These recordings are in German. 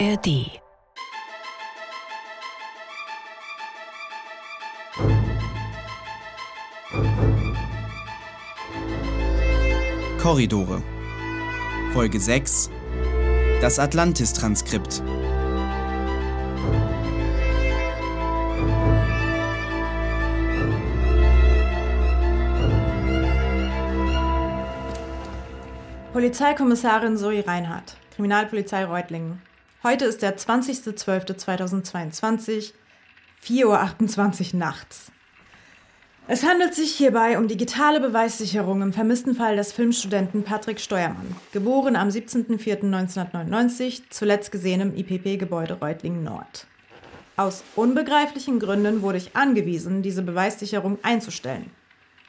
ARD. Korridore. Folge 6. Das Atlantis-Transkript. Polizeikommissarin Zoe Reinhardt, Kriminalpolizei Reutlingen. Heute ist der 20.12.2022, 4.28 Uhr nachts. Es handelt sich hierbei um digitale Beweissicherung im vermissten Fall des Filmstudenten Patrick Steuermann, geboren am 17.04.1999, zuletzt gesehen im IPP-Gebäude Reutlingen Nord. Aus unbegreiflichen Gründen wurde ich angewiesen, diese Beweissicherung einzustellen.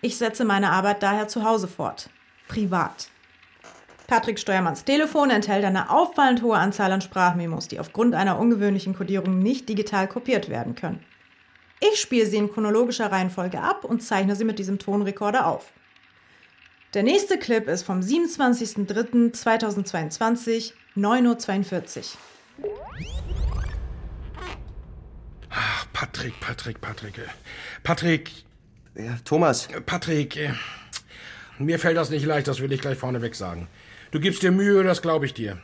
Ich setze meine Arbeit daher zu Hause fort. Privat. Patrick Steuermanns Telefon enthält eine auffallend hohe Anzahl an Sprachmemos, die aufgrund einer ungewöhnlichen Kodierung nicht digital kopiert werden können. Ich spiele sie in chronologischer Reihenfolge ab und zeichne sie mit diesem Tonrekorder auf. Der nächste Clip ist vom 27.03.2022, 9.42 Uhr. Ach, Patrick, Patrick, Patrick. äh, Patrick, Ja, Thomas, äh, Patrick, äh, mir fällt das nicht leicht, das will ich gleich vorneweg sagen. Du gibst dir Mühe, das glaube ich dir.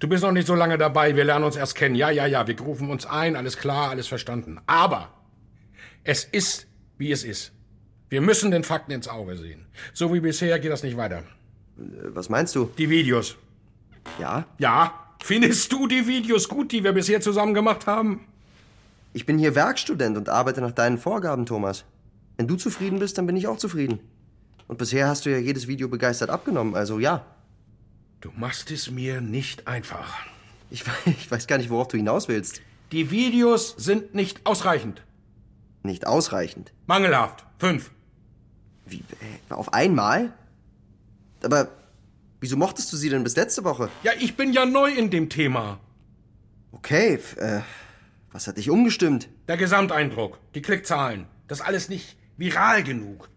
Du bist noch nicht so lange dabei, wir lernen uns erst kennen. Ja, ja, ja, wir rufen uns ein, alles klar, alles verstanden. Aber es ist, wie es ist. Wir müssen den Fakten ins Auge sehen. So wie bisher geht das nicht weiter. was meinst du? Die Videos. Ja, Ja, findest du die Videos gut, die wir bisher zusammen gemacht haben? ich bin hier Werkstudent und arbeite nach deinen Vorgaben, Thomas. Wenn du zufrieden bist, dann bin ich auch zufrieden. Und bisher hast du ja jedes Video begeistert abgenommen, also ja. Du machst es mir nicht einfach. Ich, ich weiß gar nicht, worauf du hinaus willst. Die Videos sind nicht ausreichend. Nicht ausreichend. Mangelhaft. Fünf. Wie, äh, auf einmal? Aber wieso mochtest du sie denn bis letzte Woche? Ja, ich bin ja neu in dem Thema. Okay, äh, was hat dich umgestimmt? Der Gesamteindruck, die Klickzahlen, das alles nicht viral genug.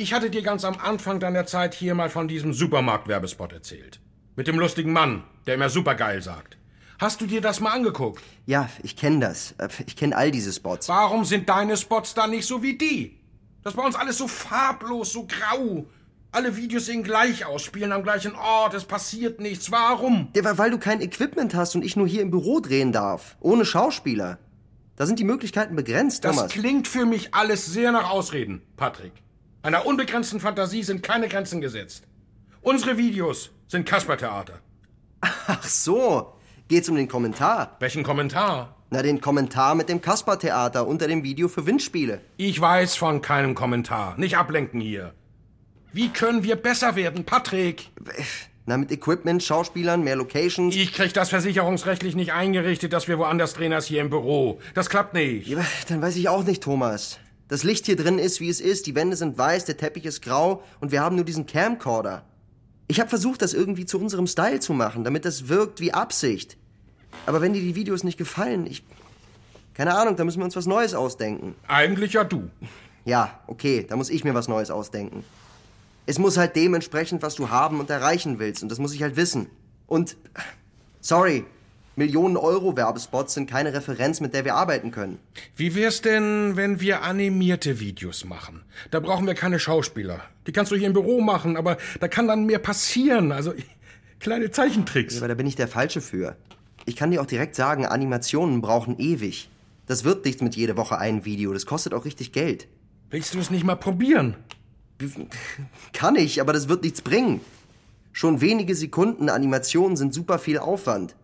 Ich hatte dir ganz am Anfang deiner Zeit hier mal von diesem Supermarkt-Werbespot erzählt. Mit dem lustigen Mann, der immer supergeil sagt. Hast du dir das mal angeguckt? Ja, ich kenne das. Ich kenne all diese Spots. Warum sind deine Spots dann nicht so wie die? Das war uns alles so farblos, so grau. Alle Videos sehen gleich aus, spielen am gleichen Ort, es passiert nichts. Warum? Ja, weil du kein Equipment hast und ich nur hier im Büro drehen darf. Ohne Schauspieler. Da sind die Möglichkeiten begrenzt, Das Thomas. klingt für mich alles sehr nach Ausreden, Patrick. Einer unbegrenzten Fantasie sind keine Grenzen gesetzt. Unsere Videos sind Kaspertheater. Ach so. Geht's um den Kommentar? Welchen Kommentar? Na, den Kommentar mit dem Kasper-Theater unter dem Video für Windspiele. Ich weiß von keinem Kommentar. Nicht ablenken hier. Wie können wir besser werden, Patrick? Na, mit Equipment, Schauspielern, mehr Locations. Ich krieg das versicherungsrechtlich nicht eingerichtet, dass wir woanders drehen als hier im Büro. Das klappt nicht. Ja, dann weiß ich auch nicht, Thomas. Das Licht hier drin ist, wie es ist. Die Wände sind weiß, der Teppich ist grau und wir haben nur diesen Camcorder. Ich habe versucht, das irgendwie zu unserem Style zu machen, damit das wirkt wie Absicht. Aber wenn dir die Videos nicht gefallen, ich. Keine Ahnung, da müssen wir uns was Neues ausdenken. Eigentlich ja du. Ja, okay, da muss ich mir was Neues ausdenken. Es muss halt dementsprechend, was du haben und erreichen willst. Und das muss ich halt wissen. Und, sorry, Millionen Euro Werbespots sind keine Referenz, mit der wir arbeiten können. Wie wär's denn, wenn wir animierte Videos machen? Da brauchen wir keine Schauspieler. Die kannst du hier im Büro machen, aber da kann dann mehr passieren. Also kleine Zeichentricks. Aber da bin ich der Falsche für. Ich kann dir auch direkt sagen, Animationen brauchen ewig. Das wird nichts mit jede Woche ein Video. Das kostet auch richtig Geld. Willst du es nicht mal probieren? Kann ich, aber das wird nichts bringen. Schon wenige Sekunden Animationen sind super viel Aufwand.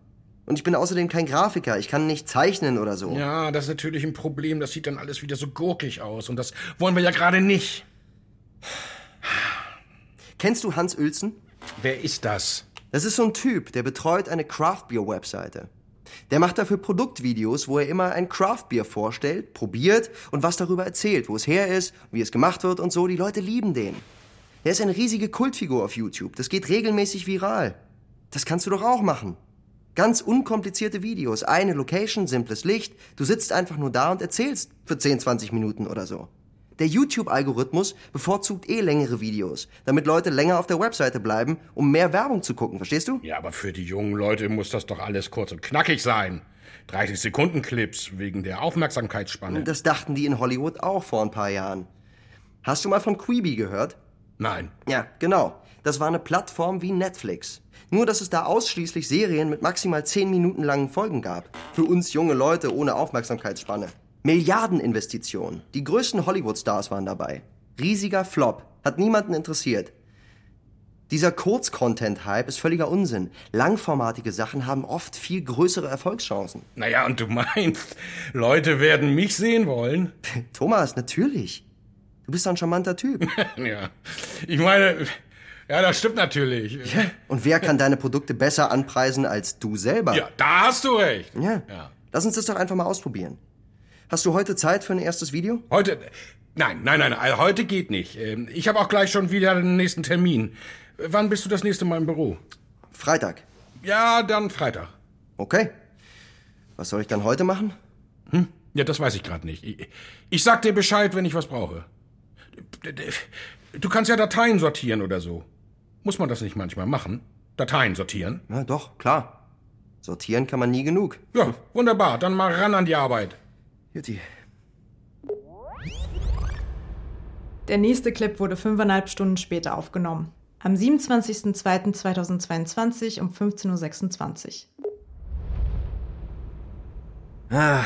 Und ich bin außerdem kein Grafiker. Ich kann nicht zeichnen oder so. Ja, das ist natürlich ein Problem. Das sieht dann alles wieder so gurkig aus. Und das wollen wir ja gerade nicht. Kennst du Hans Uelzen? Wer ist das? Das ist so ein Typ, der betreut eine Craft-Beer-Webseite. Der macht dafür Produktvideos, wo er immer ein Craft-Bier vorstellt, probiert und was darüber erzählt, wo es her ist, wie es gemacht wird und so. Die Leute lieben den. Er ist eine riesige Kultfigur auf YouTube. Das geht regelmäßig viral. Das kannst du doch auch machen. Ganz unkomplizierte Videos, eine Location, simples Licht. Du sitzt einfach nur da und erzählst für 10, 20 Minuten oder so. Der YouTube-Algorithmus bevorzugt eh längere Videos, damit Leute länger auf der Webseite bleiben, um mehr Werbung zu gucken, verstehst du? Ja, aber für die jungen Leute muss das doch alles kurz und knackig sein. 30 Sekunden Clips wegen der Aufmerksamkeitsspanne. Das dachten die in Hollywood auch vor ein paar Jahren. Hast du mal von Quibi gehört? Nein. Ja, genau. Das war eine Plattform wie Netflix. Nur, dass es da ausschließlich Serien mit maximal 10 Minuten langen Folgen gab. Für uns junge Leute ohne Aufmerksamkeitsspanne. Milliardeninvestitionen. Die größten Hollywood-Stars waren dabei. Riesiger Flop. Hat niemanden interessiert. Dieser Kurz-Content-Hype ist völliger Unsinn. Langformatige Sachen haben oft viel größere Erfolgschancen. Naja, und du meinst, Leute werden mich sehen wollen? Thomas, natürlich. Du bist doch ein charmanter Typ. ja. Ich meine, ja, das stimmt natürlich. Und wer kann deine Produkte besser anpreisen als du selber? Ja, da hast du recht. Ja. Ja. Lass uns das doch einfach mal ausprobieren. Hast du heute Zeit für ein erstes Video? Heute. Nein, nein, nein, also heute geht nicht. Ähm, Ich habe auch gleich schon wieder den nächsten Termin. Wann bist du das nächste Mal im Büro? Freitag. Ja, dann Freitag. Okay. Was soll ich dann heute machen? Ja, das weiß ich gerade nicht. Ich, ich sag dir Bescheid, wenn ich was brauche. Du kannst ja Dateien sortieren oder so. Muss man das nicht manchmal machen? Dateien sortieren? Ja, doch, klar. Sortieren kann man nie genug. Ja, wunderbar. Dann mal ran an die Arbeit. Jutti. Der nächste Clip wurde fünfeinhalb Stunden später aufgenommen. Am 27.02.2022 um 15.26 Uhr. Ah.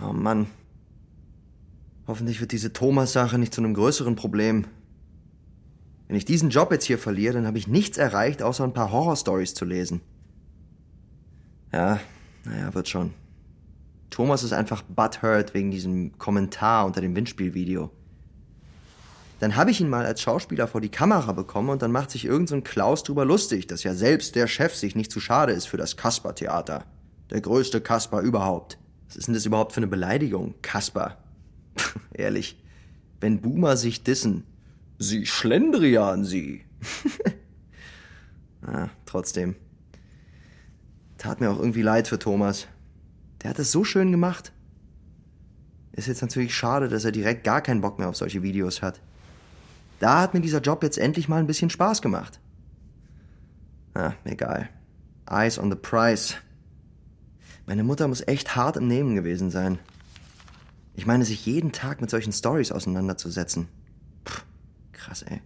Oh Mann. Hoffentlich wird diese Thomas-Sache nicht zu einem größeren Problem. Wenn ich diesen Job jetzt hier verliere, dann habe ich nichts erreicht, außer ein paar Horrorstories zu lesen. Ja, naja, wird schon. Thomas ist einfach butthurt wegen diesem Kommentar unter dem Windspielvideo. Dann habe ich ihn mal als Schauspieler vor die Kamera bekommen und dann macht sich irgend so Klaus drüber lustig, dass ja selbst der Chef sich nicht zu schade ist für das Kasper-Theater. Der größte Kasper überhaupt. Was ist denn das überhaupt für eine Beleidigung, Kasper? Ehrlich, wenn Boomer sich dissen, sie Schlendrian, sie. ah, trotzdem. Tat mir auch irgendwie leid für Thomas. Der hat es so schön gemacht. Ist jetzt natürlich schade, dass er direkt gar keinen Bock mehr auf solche Videos hat. Da hat mir dieser Job jetzt endlich mal ein bisschen Spaß gemacht. Ah, egal. Eyes on the prize. Meine Mutter muss echt hart im Nehmen gewesen sein. Ich meine, sich jeden Tag mit solchen Stories auseinanderzusetzen. Puh, krass, ey.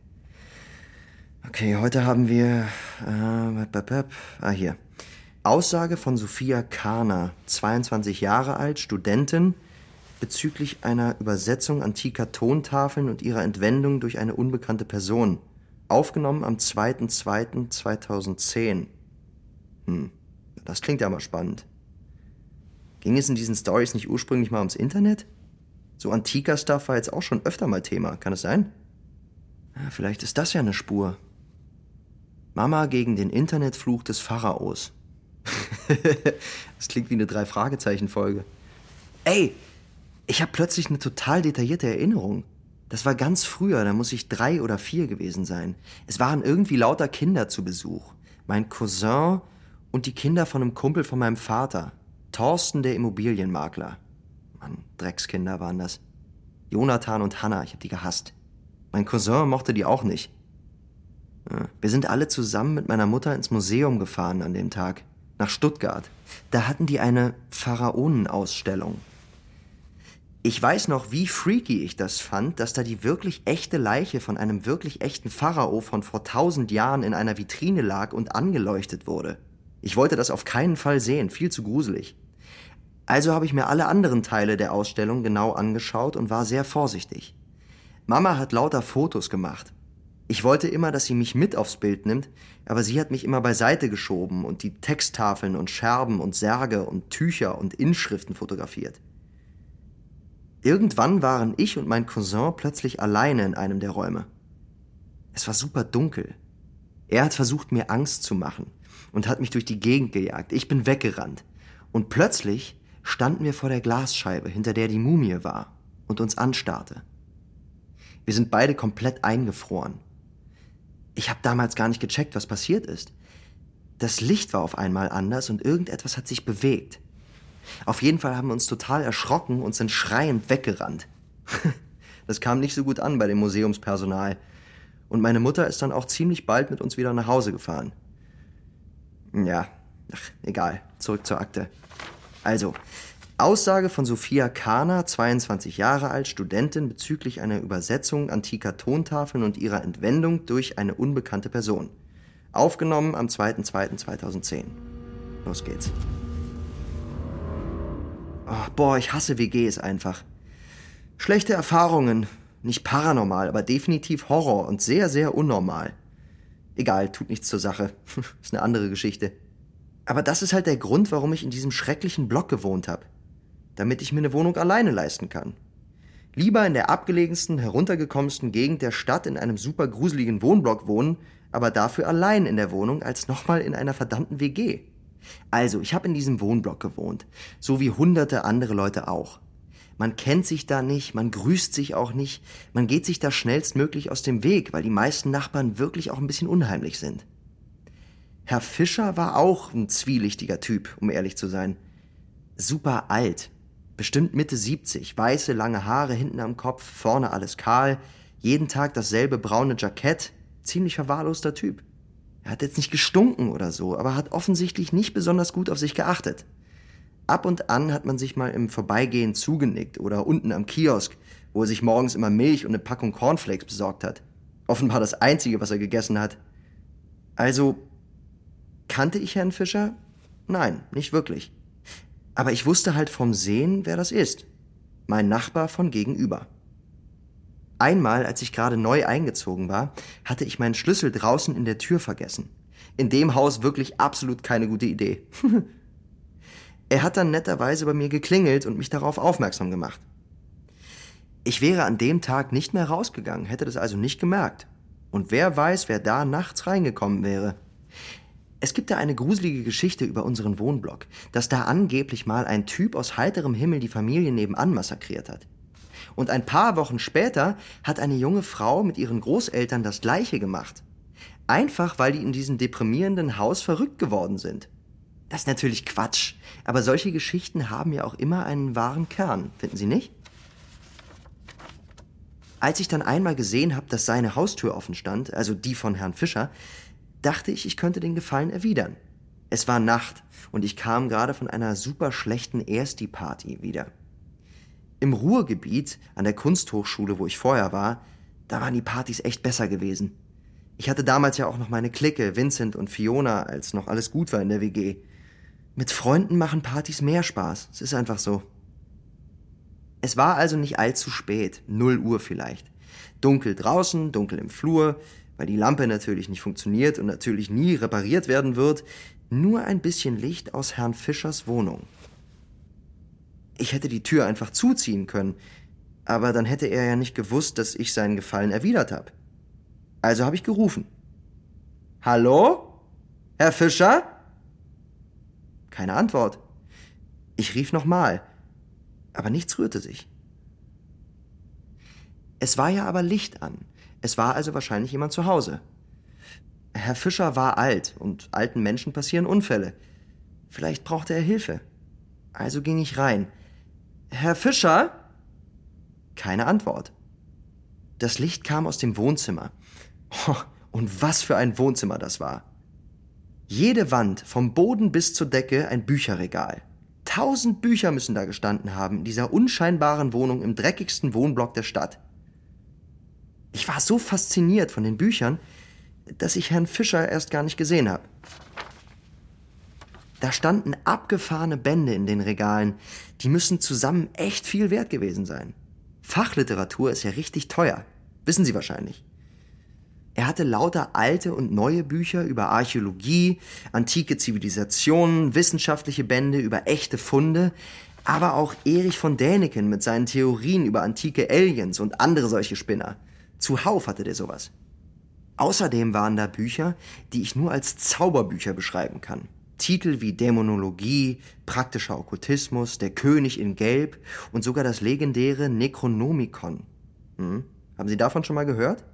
Okay, heute haben wir. Äh, ah, hier. Aussage von Sophia Kahner, 22 Jahre alt, Studentin, bezüglich einer Übersetzung antiker Tontafeln und ihrer Entwendung durch eine unbekannte Person. Aufgenommen am 2.2.2010. Hm, das klingt ja mal spannend. Ging es in diesen Stories nicht ursprünglich mal ums Internet? So antiker Stuff war jetzt auch schon öfter mal Thema, kann es sein? Ja, vielleicht ist das ja eine Spur. Mama gegen den Internetfluch des Pharaos. das klingt wie eine Drei-Fragezeichen-Folge. Ey, ich habe plötzlich eine total detaillierte Erinnerung. Das war ganz früher, da muss ich drei oder vier gewesen sein. Es waren irgendwie lauter Kinder zu Besuch. Mein Cousin und die Kinder von einem Kumpel von meinem Vater. Thorsten, der Immobilienmakler. Mann, Dreckskinder waren das. Jonathan und Hannah, ich hab die gehasst. Mein Cousin mochte die auch nicht. Ja, Wir sind alle zusammen mit meiner Mutter ins Museum gefahren an dem Tag. Nach Stuttgart. Da hatten die eine Pharaonenausstellung. Ich weiß noch, wie freaky ich das fand, dass da die wirklich echte Leiche von einem wirklich echten Pharao von vor tausend Jahren in einer Vitrine lag und angeleuchtet wurde. Ich wollte das auf keinen Fall sehen, viel zu gruselig. Also habe ich mir alle anderen Teile der Ausstellung genau angeschaut und war sehr vorsichtig. Mama hat lauter Fotos gemacht. Ich wollte immer, dass sie mich mit aufs Bild nimmt, aber sie hat mich immer beiseite geschoben und die Texttafeln und Scherben und Särge und Tücher und Inschriften fotografiert. Irgendwann waren ich und mein Cousin plötzlich alleine in einem der Räume. Es war super dunkel. Er hat versucht, mir Angst zu machen und hat mich durch die Gegend gejagt. Ich bin weggerannt. Und plötzlich standen wir vor der Glasscheibe, hinter der die Mumie war, und uns anstarrte. Wir sind beide komplett eingefroren. Ich habe damals gar nicht gecheckt, was passiert ist. Das Licht war auf einmal anders und irgendetwas hat sich bewegt. Auf jeden Fall haben wir uns total erschrocken und sind schreiend weggerannt. Das kam nicht so gut an bei dem Museumspersonal. Und meine Mutter ist dann auch ziemlich bald mit uns wieder nach Hause gefahren. Ja, ach, egal. Zurück zur Akte. Also, Aussage von Sophia Kahner, 22 Jahre alt, Studentin, bezüglich einer Übersetzung antiker Tontafeln und ihrer Entwendung durch eine unbekannte Person. Aufgenommen am 2.2.2010. Los geht's. Oh, boah, ich hasse WGs einfach. Schlechte Erfahrungen. Nicht paranormal, aber definitiv Horror und sehr, sehr unnormal. Egal, tut nichts zur Sache. ist eine andere Geschichte. Aber das ist halt der Grund, warum ich in diesem schrecklichen Block gewohnt habe. Damit ich mir eine Wohnung alleine leisten kann. Lieber in der abgelegensten, heruntergekommensten Gegend der Stadt in einem super gruseligen Wohnblock wohnen, aber dafür allein in der Wohnung, als nochmal in einer verdammten WG. Also, ich habe in diesem Wohnblock gewohnt, so wie hunderte andere Leute auch. Man kennt sich da nicht, man grüßt sich auch nicht, man geht sich da schnellstmöglich aus dem Weg, weil die meisten Nachbarn wirklich auch ein bisschen unheimlich sind. Herr Fischer war auch ein zwielichtiger Typ, um ehrlich zu sein. Super alt, bestimmt Mitte 70, weiße lange Haare hinten am Kopf, vorne alles kahl, jeden Tag dasselbe braune Jackett, ziemlich verwahrloster Typ. Er hat jetzt nicht gestunken oder so, aber hat offensichtlich nicht besonders gut auf sich geachtet. Ab und an hat man sich mal im Vorbeigehen zugenickt oder unten am Kiosk, wo er sich morgens immer Milch und eine Packung Cornflakes besorgt hat. Offenbar das Einzige, was er gegessen hat. Also, kannte ich Herrn Fischer? Nein, nicht wirklich. Aber ich wusste halt vom Sehen, wer das ist. Mein Nachbar von gegenüber. Einmal, als ich gerade neu eingezogen war, hatte ich meinen Schlüssel draußen in der Tür vergessen. In dem Haus wirklich absolut keine gute Idee. Er hat dann netterweise bei mir geklingelt und mich darauf aufmerksam gemacht. Ich wäre an dem Tag nicht mehr rausgegangen, hätte das also nicht gemerkt. Und wer weiß, wer da nachts reingekommen wäre. Es gibt da eine gruselige Geschichte über unseren Wohnblock, dass da angeblich mal ein Typ aus heiterem Himmel die Familie nebenan massakriert hat. Und ein paar Wochen später hat eine junge Frau mit ihren Großeltern das gleiche gemacht. Einfach weil die in diesem deprimierenden Haus verrückt geworden sind. Das ist natürlich Quatsch. Aber solche Geschichten haben ja auch immer einen wahren Kern, finden Sie nicht? Als ich dann einmal gesehen habe, dass seine Haustür offen stand, also die von Herrn Fischer, dachte ich, ich könnte den Gefallen erwidern. Es war Nacht und ich kam gerade von einer super schlechten Ersti-Party wieder. Im Ruhrgebiet, an der Kunsthochschule, wo ich vorher war, da waren die Partys echt besser gewesen. Ich hatte damals ja auch noch meine Clique, Vincent und Fiona, als noch alles gut war in der WG. Mit Freunden machen Partys mehr Spaß. Es ist einfach so. Es war also nicht allzu spät, null Uhr vielleicht. Dunkel draußen, dunkel im Flur, weil die Lampe natürlich nicht funktioniert und natürlich nie repariert werden wird, nur ein bisschen Licht aus Herrn Fischers Wohnung. Ich hätte die Tür einfach zuziehen können, aber dann hätte er ja nicht gewusst, dass ich seinen Gefallen erwidert habe. Also habe ich gerufen. Hallo? Herr Fischer? Keine Antwort. Ich rief nochmal, aber nichts rührte sich. Es war ja aber Licht an. Es war also wahrscheinlich jemand zu Hause. Herr Fischer war alt und alten Menschen passieren Unfälle. Vielleicht brauchte er Hilfe. Also ging ich rein. Herr Fischer? Keine Antwort. Das Licht kam aus dem Wohnzimmer. Oh, und was für ein Wohnzimmer das war. Jede Wand, vom Boden bis zur Decke, ein Bücherregal. Tausend Bücher müssen da gestanden haben, in dieser unscheinbaren Wohnung im dreckigsten Wohnblock der Stadt. Ich war so fasziniert von den Büchern, dass ich Herrn Fischer erst gar nicht gesehen habe. Da standen abgefahrene Bände in den Regalen, die müssen zusammen echt viel wert gewesen sein. Fachliteratur ist ja richtig teuer, wissen Sie wahrscheinlich. Er hatte lauter alte und neue Bücher über Archäologie, antike Zivilisationen, wissenschaftliche Bände über echte Funde, aber auch Erich von Däniken mit seinen Theorien über antike Aliens und andere solche Spinner. Zuhauf hatte der sowas. Außerdem waren da Bücher, die ich nur als Zauberbücher beschreiben kann. Titel wie Dämonologie, praktischer Okkultismus, Der König in Gelb und sogar das legendäre Necronomicon. Hm? Haben Sie davon schon mal gehört?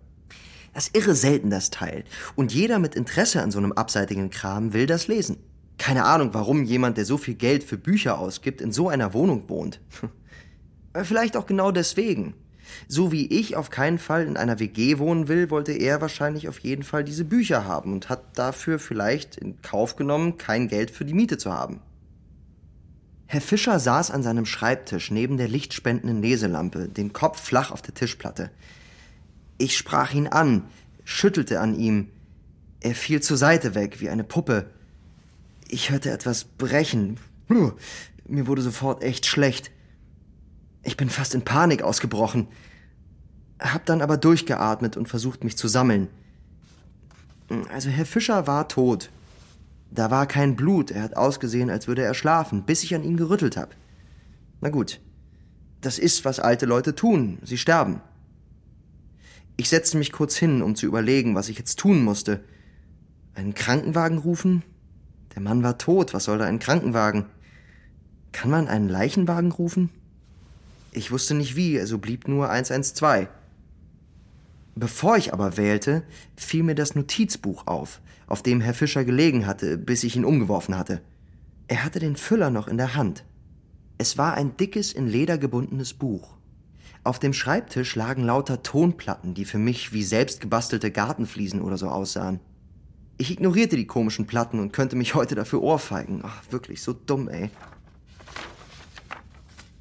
Das ist irre selten, das Teil. Und jeder mit Interesse an so einem abseitigen Kram will das lesen. Keine Ahnung, warum jemand, der so viel Geld für Bücher ausgibt, in so einer Wohnung wohnt. Vielleicht auch genau deswegen. So wie ich auf keinen Fall in einer WG wohnen will, wollte er wahrscheinlich auf jeden Fall diese Bücher haben und hat dafür vielleicht in Kauf genommen, kein Geld für die Miete zu haben. Herr Fischer saß an seinem Schreibtisch neben der lichtspendenden Leselampe, den Kopf flach auf der Tischplatte. Ich sprach ihn an, schüttelte an ihm. Er fiel zur Seite weg, wie eine Puppe. Ich hörte etwas brechen. Mir wurde sofort echt schlecht. Ich bin fast in Panik ausgebrochen. Hab dann aber durchgeatmet und versucht, mich zu sammeln. Also Herr Fischer war tot. Da war kein Blut, er hat ausgesehen, als würde er schlafen, bis ich an ihn gerüttelt hab. Na gut, das ist, was alte Leute tun, sie sterben. Ich setzte mich kurz hin, um zu überlegen, was ich jetzt tun musste. Einen Krankenwagen rufen? Der Mann war tot, was soll da ein Krankenwagen? Kann man einen Leichenwagen rufen? Ich wusste nicht wie, also blieb nur 112. Bevor ich aber wählte, fiel mir das Notizbuch auf, auf dem Herr Fischer gelegen hatte, bis ich ihn umgeworfen hatte. Er hatte den Füller noch in der Hand. Es war ein dickes, in Leder gebundenes Buch. Auf dem Schreibtisch lagen lauter Tonplatten, die für mich wie selbst gebastelte Gartenfliesen oder so aussahen. Ich ignorierte die komischen Platten und könnte mich heute dafür ohrfeigen. Ach, wirklich, so dumm, ey.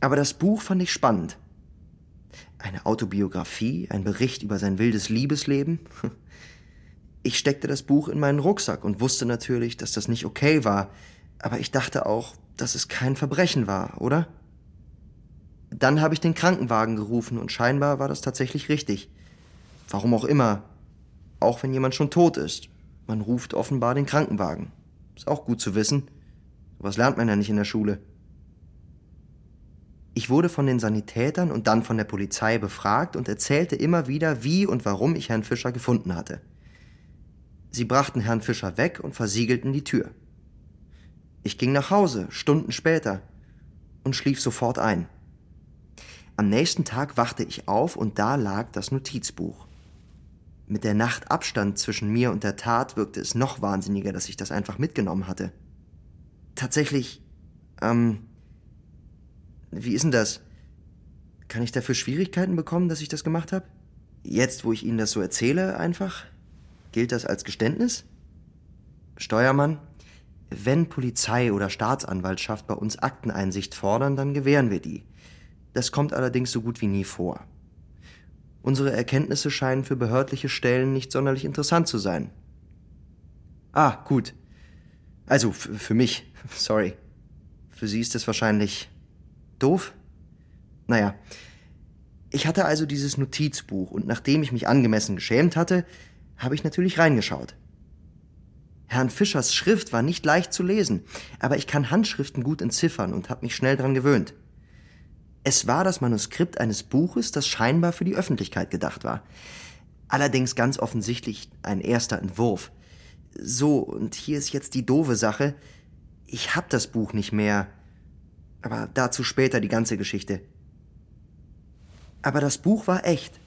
Aber das Buch fand ich spannend. Eine Autobiografie, ein Bericht über sein wildes Liebesleben. Ich steckte das Buch in meinen Rucksack und wusste natürlich, dass das nicht okay war, aber ich dachte auch, dass es kein Verbrechen war, oder? Dann habe ich den Krankenwagen gerufen und scheinbar war das tatsächlich richtig. Warum auch immer. Auch wenn jemand schon tot ist. Man ruft offenbar den Krankenwagen. Ist auch gut zu wissen. Was lernt man ja nicht in der Schule. Ich wurde von den Sanitätern und dann von der Polizei befragt und erzählte immer wieder, wie und warum ich Herrn Fischer gefunden hatte. Sie brachten Herrn Fischer weg und versiegelten die Tür. Ich ging nach Hause, Stunden später, und schlief sofort ein. Am nächsten Tag wachte ich auf und da lag das Notizbuch. Mit der Nacht Abstand zwischen mir und der Tat wirkte es noch wahnsinniger, dass ich das einfach mitgenommen hatte. Tatsächlich, ähm, wie ist denn das? Kann ich dafür Schwierigkeiten bekommen, dass ich das gemacht habe? Jetzt, wo ich Ihnen das so erzähle, einfach? Gilt das als Geständnis? Steuermann, wenn Polizei oder Staatsanwaltschaft bei uns Akteneinsicht fordern, dann gewähren wir die. Das kommt allerdings so gut wie nie vor. Unsere Erkenntnisse scheinen für behördliche Stellen nicht sonderlich interessant zu sein. Ah, gut. Also, für mich, sorry. Für Sie ist es wahrscheinlich Doof? Naja. Ich hatte also dieses Notizbuch und nachdem ich mich angemessen geschämt hatte, habe ich natürlich reingeschaut. Herrn Fischers Schrift war nicht leicht zu lesen, aber ich kann Handschriften gut entziffern und habe mich schnell dran gewöhnt. Es war das Manuskript eines Buches, das scheinbar für die Öffentlichkeit gedacht war. Allerdings ganz offensichtlich ein erster Entwurf. So, und hier ist jetzt die doofe Sache. Ich hab das Buch nicht mehr. Aber dazu später die ganze Geschichte. Aber das Buch war echt.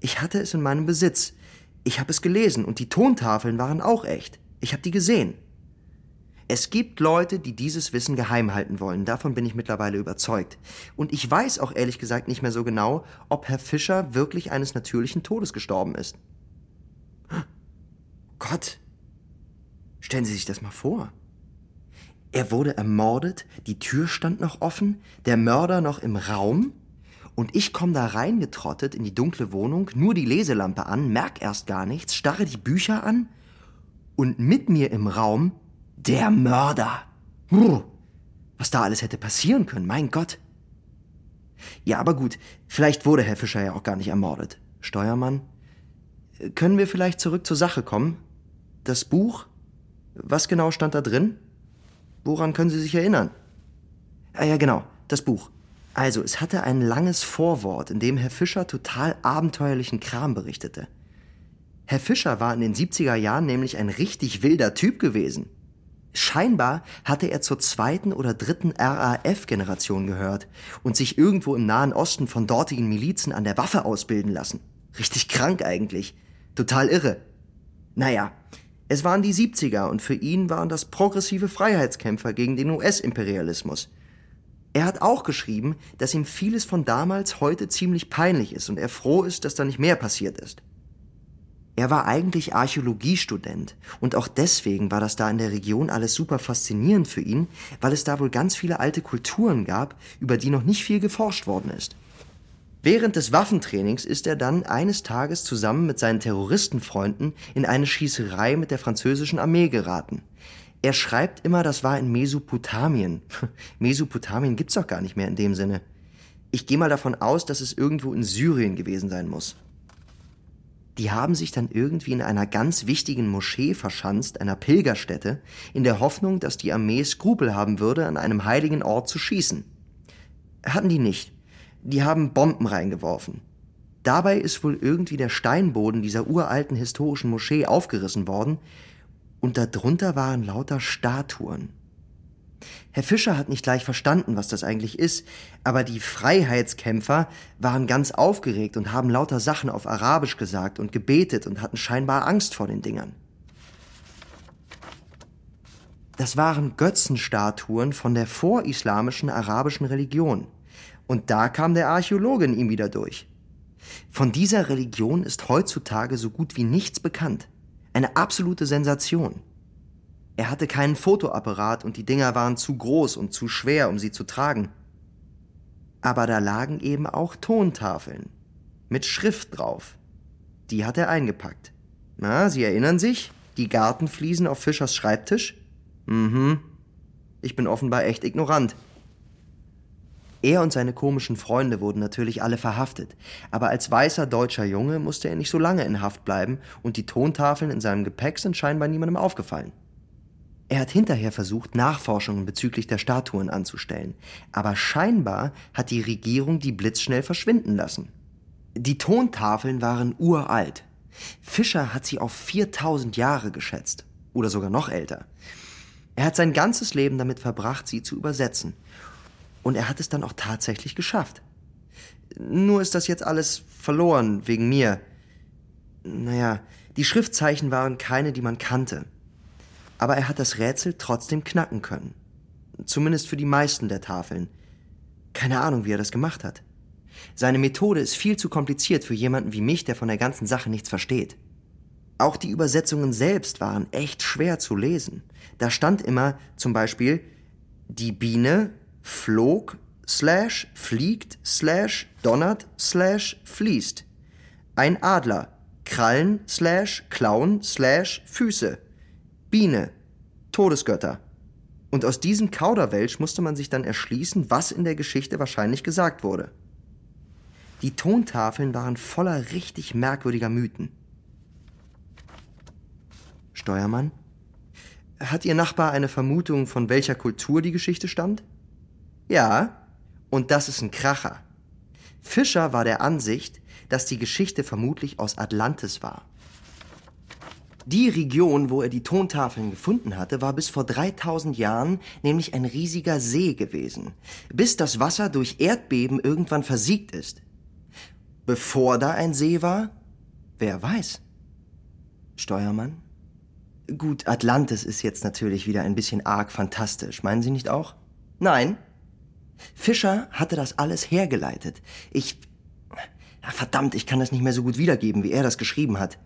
Ich hatte es in meinem Besitz. Ich habe es gelesen und die Tontafeln waren auch echt. Ich habe die gesehen. Es gibt Leute, die dieses Wissen geheim halten wollen. Davon bin ich mittlerweile überzeugt. Und ich weiß auch ehrlich gesagt nicht mehr so genau, ob Herr Fischer wirklich eines natürlichen Todes gestorben ist. Gott. Stellen Sie sich das mal vor. Er wurde ermordet, die Tür stand noch offen, der Mörder noch im Raum, und ich komm da reingetrottet in die dunkle Wohnung, nur die Leselampe an, merk erst gar nichts, starre die Bücher an, und mit mir im Raum der Mörder. Was da alles hätte passieren können, mein Gott. Ja, aber gut, vielleicht wurde Herr Fischer ja auch gar nicht ermordet. Steuermann, können wir vielleicht zurück zur Sache kommen? Das Buch? Was genau stand da drin? Woran können Sie sich erinnern? Ah ja, genau, das Buch. Also, es hatte ein langes Vorwort, in dem Herr Fischer total abenteuerlichen Kram berichtete. Herr Fischer war in den 70er Jahren nämlich ein richtig wilder Typ gewesen. Scheinbar hatte er zur zweiten oder dritten RAF-Generation gehört und sich irgendwo im Nahen Osten von dortigen Milizen an der Waffe ausbilden lassen. Richtig krank eigentlich. Total irre. Naja, Es waren die 70er und für ihn waren das progressive Freiheitskämpfer gegen den US-Imperialismus. Er hat auch geschrieben, dass ihm vieles von damals heute ziemlich peinlich ist und er froh ist, dass da nicht mehr passiert ist. Er war eigentlich Archäologiestudent und auch deswegen war das da in der Region alles super faszinierend für ihn, weil es da wohl ganz viele alte Kulturen gab, über die noch nicht viel geforscht worden ist. Während des Waffentrainings ist er dann eines Tages zusammen mit seinen Terroristenfreunden in eine Schießerei mit der französischen Armee geraten. Er schreibt immer, das war in Mesopotamien. Mesopotamien gibt's doch gar nicht mehr in dem Sinne. Ich gehe mal davon aus, dass es irgendwo in Syrien gewesen sein muss. Die haben sich dann irgendwie in einer ganz wichtigen Moschee verschanzt, einer Pilgerstätte, in der Hoffnung, dass die Armee Skrupel haben würde, an einem heiligen Ort zu schießen. Hatten die nicht. Die haben Bomben reingeworfen. Dabei ist wohl irgendwie der Steinboden dieser uralten historischen Moschee aufgerissen worden und darunter waren lauter Statuen. Herr Fischer hat nicht gleich verstanden, was das eigentlich ist, aber die Freiheitskämpfer waren ganz aufgeregt und haben lauter Sachen auf Arabisch gesagt und gebetet und hatten scheinbar Angst vor den Dingern. Das waren Götzenstatuen von der vorislamischen arabischen Religion. Und da kam der Archäologe in ihm wieder durch. Von dieser Religion ist heutzutage so gut wie nichts bekannt. Eine absolute Sensation. Er hatte keinen Fotoapparat und die Dinger waren zu groß und zu schwer, um sie zu tragen. Aber da lagen eben auch Tontafeln mit Schrift drauf. Die hat er eingepackt. Na, Sie erinnern sich? Die Gartenfliesen auf Fischers Schreibtisch? Mhm. Ich bin offenbar echt ignorant. Er und seine komischen Freunde wurden natürlich alle verhaftet, aber als weißer deutscher Junge musste er nicht so lange in Haft bleiben und die Tontafeln in seinem Gepäck sind scheinbar niemandem aufgefallen. Er hat hinterher versucht, Nachforschungen bezüglich der Statuen anzustellen, aber scheinbar hat die Regierung die blitzschnell verschwinden lassen. Die Tontafeln waren uralt. Fischer hat sie auf 4000 Jahre geschätzt oder sogar noch älter. Er hat sein ganzes Leben damit verbracht, sie zu übersetzen und er hat es dann auch tatsächlich geschafft. Nur ist das jetzt alles verloren wegen mir. Naja, die Schriftzeichen waren keine, die man kannte. Aber er hat das Rätsel trotzdem knacken können. Zumindest für die meisten der Tafeln. Keine Ahnung, wie er das gemacht hat. Seine Methode ist viel zu kompliziert für jemanden wie mich, der von der ganzen Sache nichts versteht. Auch die Übersetzungen selbst waren echt schwer zu lesen. Da stand immer zum Beispiel, die Biene flog slash fliegt slash donnert slash fließt. Ein Adler, Krallen slash Klauen slash Füße. Biene, Todesgötter. Und aus diesem Kauderwelsch musste man sich dann erschließen, was in der Geschichte wahrscheinlich gesagt wurde. Die Tontafeln waren voller richtig merkwürdiger Mythen. Steuermann? Hat Ihr Nachbar eine Vermutung, von welcher Kultur die Geschichte stammt? Ja, und das ist ein Kracher. Fischer war der Ansicht, dass die Geschichte vermutlich aus Atlantis war. Die Region, wo er die Tontafeln gefunden hatte, war bis vor 3000 Jahren nämlich ein riesiger See gewesen, bis das Wasser durch Erdbeben irgendwann versiegt ist. Bevor da ein See war? Wer weiß? Steuermann? Gut, Atlantis ist jetzt natürlich wieder ein bisschen arg fantastisch, meinen Sie nicht auch? Nein, Fischer hatte das alles hergeleitet. Ich. Verdammt, ich kann das nicht mehr so gut wiedergeben, wie er das geschrieben hat.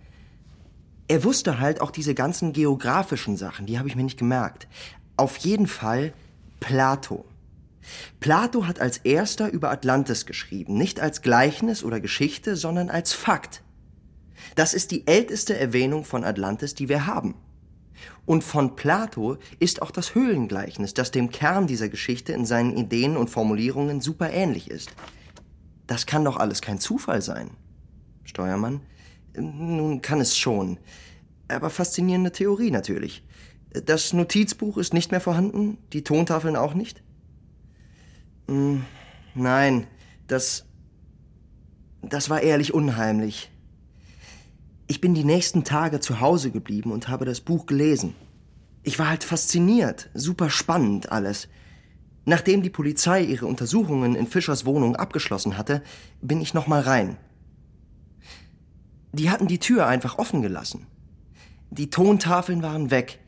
Er wusste halt auch diese ganzen geografischen Sachen, die habe ich mir nicht gemerkt. Auf jeden Fall Plato. Plato hat als erster über Atlantis geschrieben, nicht als Gleichnis oder Geschichte, sondern als Fakt. Das ist die älteste Erwähnung von Atlantis, die wir haben. Und von Plato ist auch das Höhlengleichnis, das dem Kern dieser Geschichte in seinen Ideen und Formulierungen super ähnlich ist. Das kann doch alles kein Zufall sein. Steuermann? Nun kann es schon. Aber faszinierende Theorie natürlich. Das Notizbuch ist nicht mehr vorhanden, die Tontafeln auch nicht? Hm, nein, das. Das war ehrlich unheimlich. Ich bin die nächsten Tage zu Hause geblieben und habe das Buch gelesen. Ich war halt fasziniert, super spannend alles. Nachdem die Polizei ihre Untersuchungen in Fischers Wohnung abgeschlossen hatte, bin ich nochmal rein. Die hatten die Tür einfach offen gelassen. Die Tontafeln waren weg.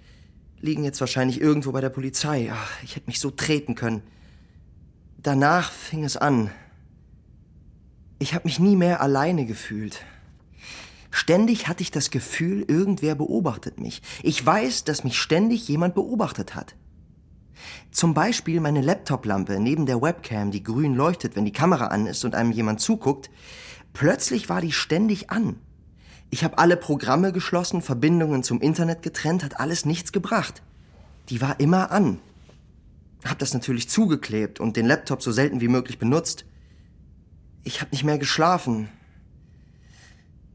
Liegen jetzt wahrscheinlich irgendwo bei der Polizei. Ach, ich hätte mich so treten können. Danach fing es an. Ich habe mich nie mehr alleine gefühlt. Ständig hatte ich das Gefühl, irgendwer beobachtet mich. Ich weiß, dass mich ständig jemand beobachtet hat. Zum Beispiel meine Laptoplampe neben der Webcam, die grün leuchtet, wenn die Kamera an ist und einem jemand zuguckt. Plötzlich war die ständig an. Ich habe alle Programme geschlossen, Verbindungen zum Internet getrennt, hat alles nichts gebracht. Die war immer an. Hab das natürlich zugeklebt und den Laptop so selten wie möglich benutzt. Ich habe nicht mehr geschlafen.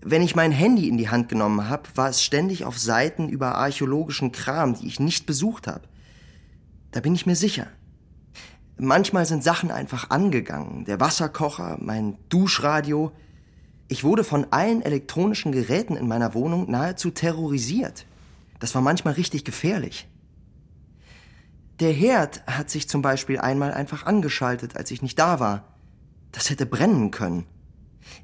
Wenn ich mein Handy in die Hand genommen habe, war es ständig auf Seiten über archäologischen Kram, die ich nicht besucht habe. Da bin ich mir sicher. Manchmal sind Sachen einfach angegangen. Der Wasserkocher, mein Duschradio. Ich wurde von allen elektronischen Geräten in meiner Wohnung nahezu terrorisiert. Das war manchmal richtig gefährlich. Der Herd hat sich zum Beispiel einmal einfach angeschaltet, als ich nicht da war. Das hätte brennen können.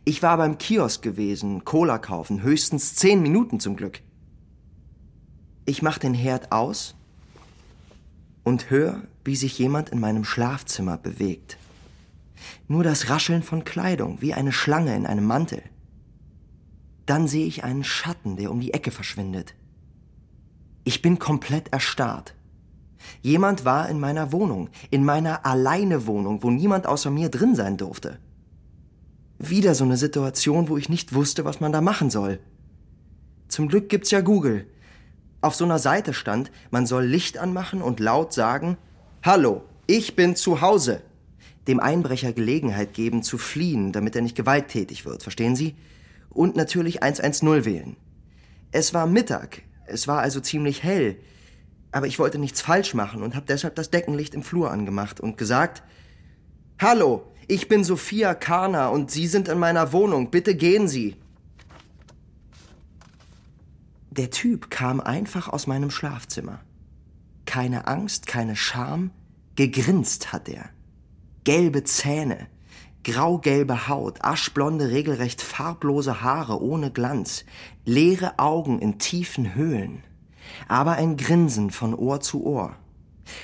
Ich war beim Kiosk gewesen, Cola kaufen, höchstens zehn Minuten zum Glück. Ich mach den Herd aus und hör, wie sich jemand in meinem Schlafzimmer bewegt. Nur das Rascheln von Kleidung, wie eine Schlange in einem Mantel. Dann sehe ich einen Schatten, der um die Ecke verschwindet. Ich bin komplett erstarrt. Jemand war in meiner Wohnung, in meiner alleine Wohnung, wo niemand außer mir drin sein durfte. Wieder so eine Situation, wo ich nicht wusste, was man da machen soll. Zum Glück gibt's ja Google. Auf so einer Seite stand, man soll Licht anmachen und laut sagen, Hallo, ich bin zu Hause. Dem Einbrecher Gelegenheit geben zu fliehen, damit er nicht gewalttätig wird, verstehen Sie? Und natürlich 110 wählen. Es war Mittag, es war also ziemlich hell, aber ich wollte nichts falsch machen und habe deshalb das Deckenlicht im Flur angemacht und gesagt, Hallo, ich bin Sophia Karner und Sie sind in meiner Wohnung. Bitte gehen Sie. Der Typ kam einfach aus meinem Schlafzimmer. Keine Angst, keine Scham, gegrinst hat er. Gelbe Zähne, graugelbe Haut, aschblonde, regelrecht farblose Haare ohne Glanz, leere Augen in tiefen Höhlen, aber ein Grinsen von Ohr zu Ohr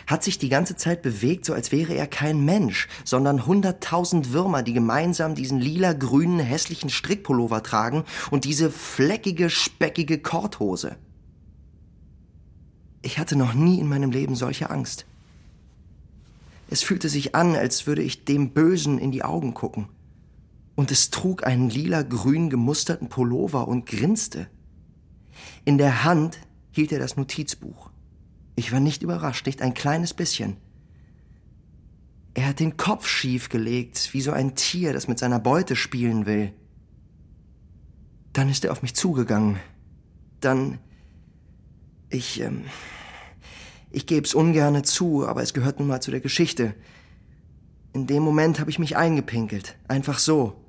hat sich die ganze Zeit bewegt, so als wäre er kein Mensch, sondern hunderttausend Würmer, die gemeinsam diesen lila-grünen, hässlichen Strickpullover tragen und diese fleckige, speckige Korthose. Ich hatte noch nie in meinem Leben solche Angst. Es fühlte sich an, als würde ich dem Bösen in die Augen gucken. Und es trug einen lila-grün gemusterten Pullover und grinste. In der Hand hielt er das Notizbuch. Ich war nicht überrascht, nicht ein kleines bisschen. Er hat den Kopf schief gelegt, wie so ein Tier, das mit seiner Beute spielen will. Dann ist er auf mich zugegangen. Dann. Ich. Ähm, ich geb's ungerne zu, aber es gehört nun mal zu der Geschichte. In dem Moment habe ich mich eingepinkelt. Einfach so.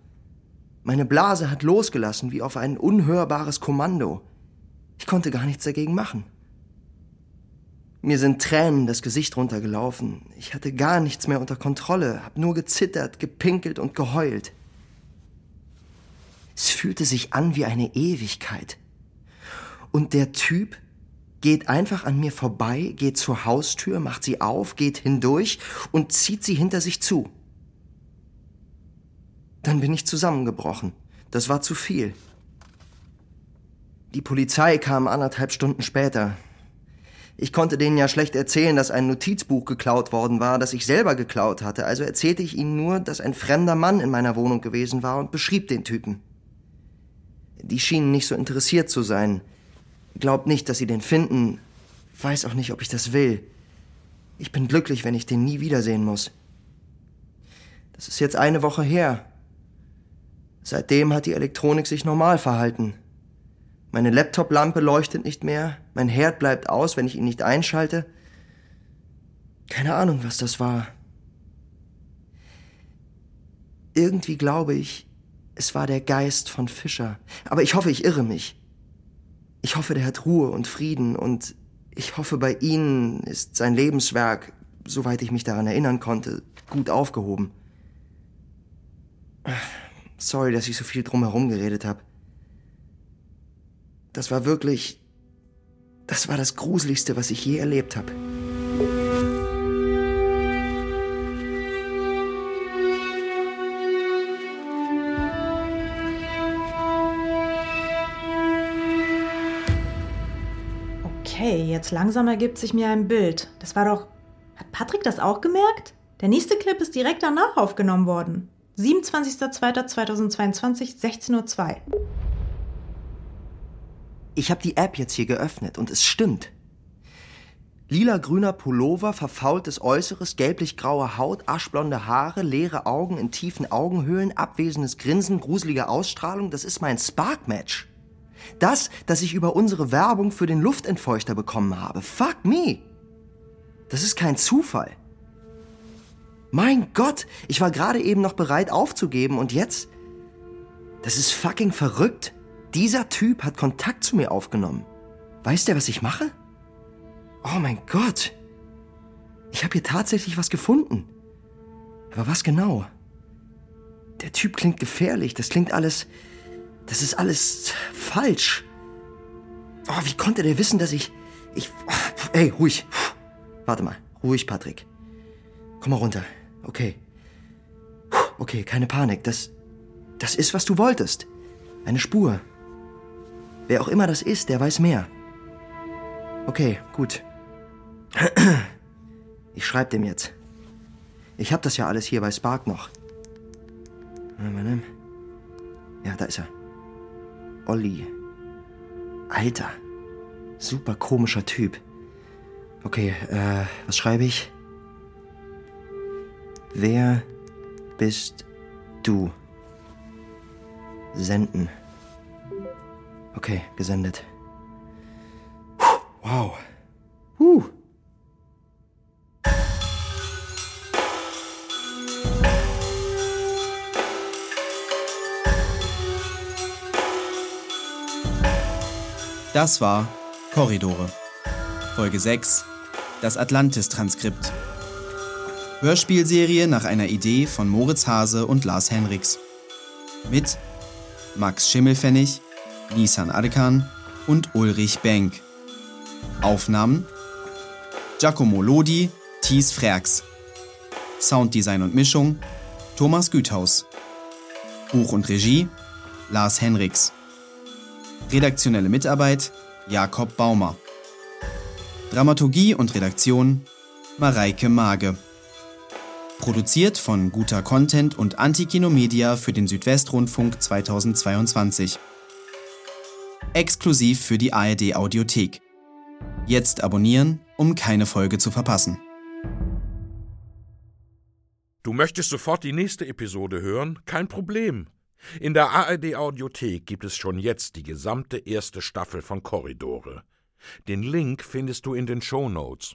Meine Blase hat losgelassen, wie auf ein unhörbares Kommando. Ich konnte gar nichts dagegen machen. Mir sind Tränen das Gesicht runtergelaufen. Ich hatte gar nichts mehr unter Kontrolle, hab nur gezittert, gepinkelt und geheult. Es fühlte sich an wie eine Ewigkeit. Und der Typ geht einfach an mir vorbei, geht zur Haustür, macht sie auf, geht hindurch und zieht sie hinter sich zu. Dann bin ich zusammengebrochen. Das war zu viel. Die Polizei kam anderthalb Stunden später. Ich konnte denen ja schlecht erzählen, dass ein Notizbuch geklaut worden war, das ich selber geklaut hatte, also erzählte ich ihnen nur, dass ein fremder Mann in meiner Wohnung gewesen war und beschrieb den Typen. Die schienen nicht so interessiert zu sein. Glaubt nicht, dass sie den finden. Weiß auch nicht, ob ich das will. Ich bin glücklich, wenn ich den nie wiedersehen muss. Das ist jetzt eine Woche her. Seitdem hat die Elektronik sich normal verhalten. Meine Laptop-Lampe leuchtet nicht mehr, mein Herd bleibt aus, wenn ich ihn nicht einschalte. Keine Ahnung, was das war. Irgendwie glaube ich, es war der Geist von Fischer. Aber ich hoffe, ich irre mich. Ich hoffe, der hat Ruhe und Frieden und ich hoffe, bei Ihnen ist sein Lebenswerk, soweit ich mich daran erinnern konnte, gut aufgehoben. Sorry, dass ich so viel drumherum geredet habe. Das war wirklich Das war das Gruseligste, was ich je erlebt habe. Okay, jetzt langsam ergibt sich mir ein Bild. Das war doch. Hat Patrick das auch gemerkt? Der nächste Clip ist direkt danach aufgenommen worden. 27.02.2022, 16.02 Uhr. Ich habe die App jetzt hier geöffnet und es stimmt. Lila-grüner Pullover, verfaultes Äußeres, gelblich-graue Haut, aschblonde Haare, leere Augen in tiefen Augenhöhlen, abwesendes Grinsen, gruselige Ausstrahlung, das ist mein Spark-Match. Das, das ich über unsere Werbung für den Luftentfeuchter bekommen habe. Fuck me! Das ist kein Zufall. Mein Gott, ich war gerade eben noch bereit aufzugeben und jetzt? Das ist fucking verrückt. Dieser Typ hat Kontakt zu mir aufgenommen. Weiß der, was ich mache? Oh mein Gott. Ich habe hier tatsächlich was gefunden. Aber was genau? Der Typ klingt gefährlich. Das klingt alles. Das ist alles falsch. Oh, wie konnte der wissen, dass ich. Ich. Ey, ruhig. Warte mal. Ruhig, Patrick. Komm mal runter. Okay. Okay, keine Panik. Das. Das ist, was du wolltest. Eine Spur. Wer auch immer das ist, der weiß mehr. Okay, gut. Ich schreib dem jetzt. Ich hab das ja alles hier bei Spark noch. Ja, da ist er. Olli. Alter. Super komischer Typ. Okay, äh, was schreibe ich? Wer bist du? Senden. Okay, gesendet. Wow. Huh. Das war Korridore. Folge 6. Das Atlantis-Transkript. Hörspielserie nach einer Idee von Moritz Hase und Lars Henriks. Mit Max Schimmelfennig, Nisan Arkan und Ulrich Benk. Aufnahmen Giacomo Lodi, Thies Frerks. Sounddesign und Mischung Thomas Güthaus. Buch und Regie Lars Henriks. Redaktionelle Mitarbeit Jakob Baumer. Dramaturgie und Redaktion Mareike Mage. Produziert von Guter Content und Antikino Media für den Südwestrundfunk 2022. Exklusiv für die ARD Audiothek. Jetzt abonnieren, um keine Folge zu verpassen. Du möchtest sofort die nächste Episode hören? Kein Problem. In der ARD Audiothek gibt es schon jetzt die gesamte erste Staffel von Korridore. Den Link findest du in den Show Notes.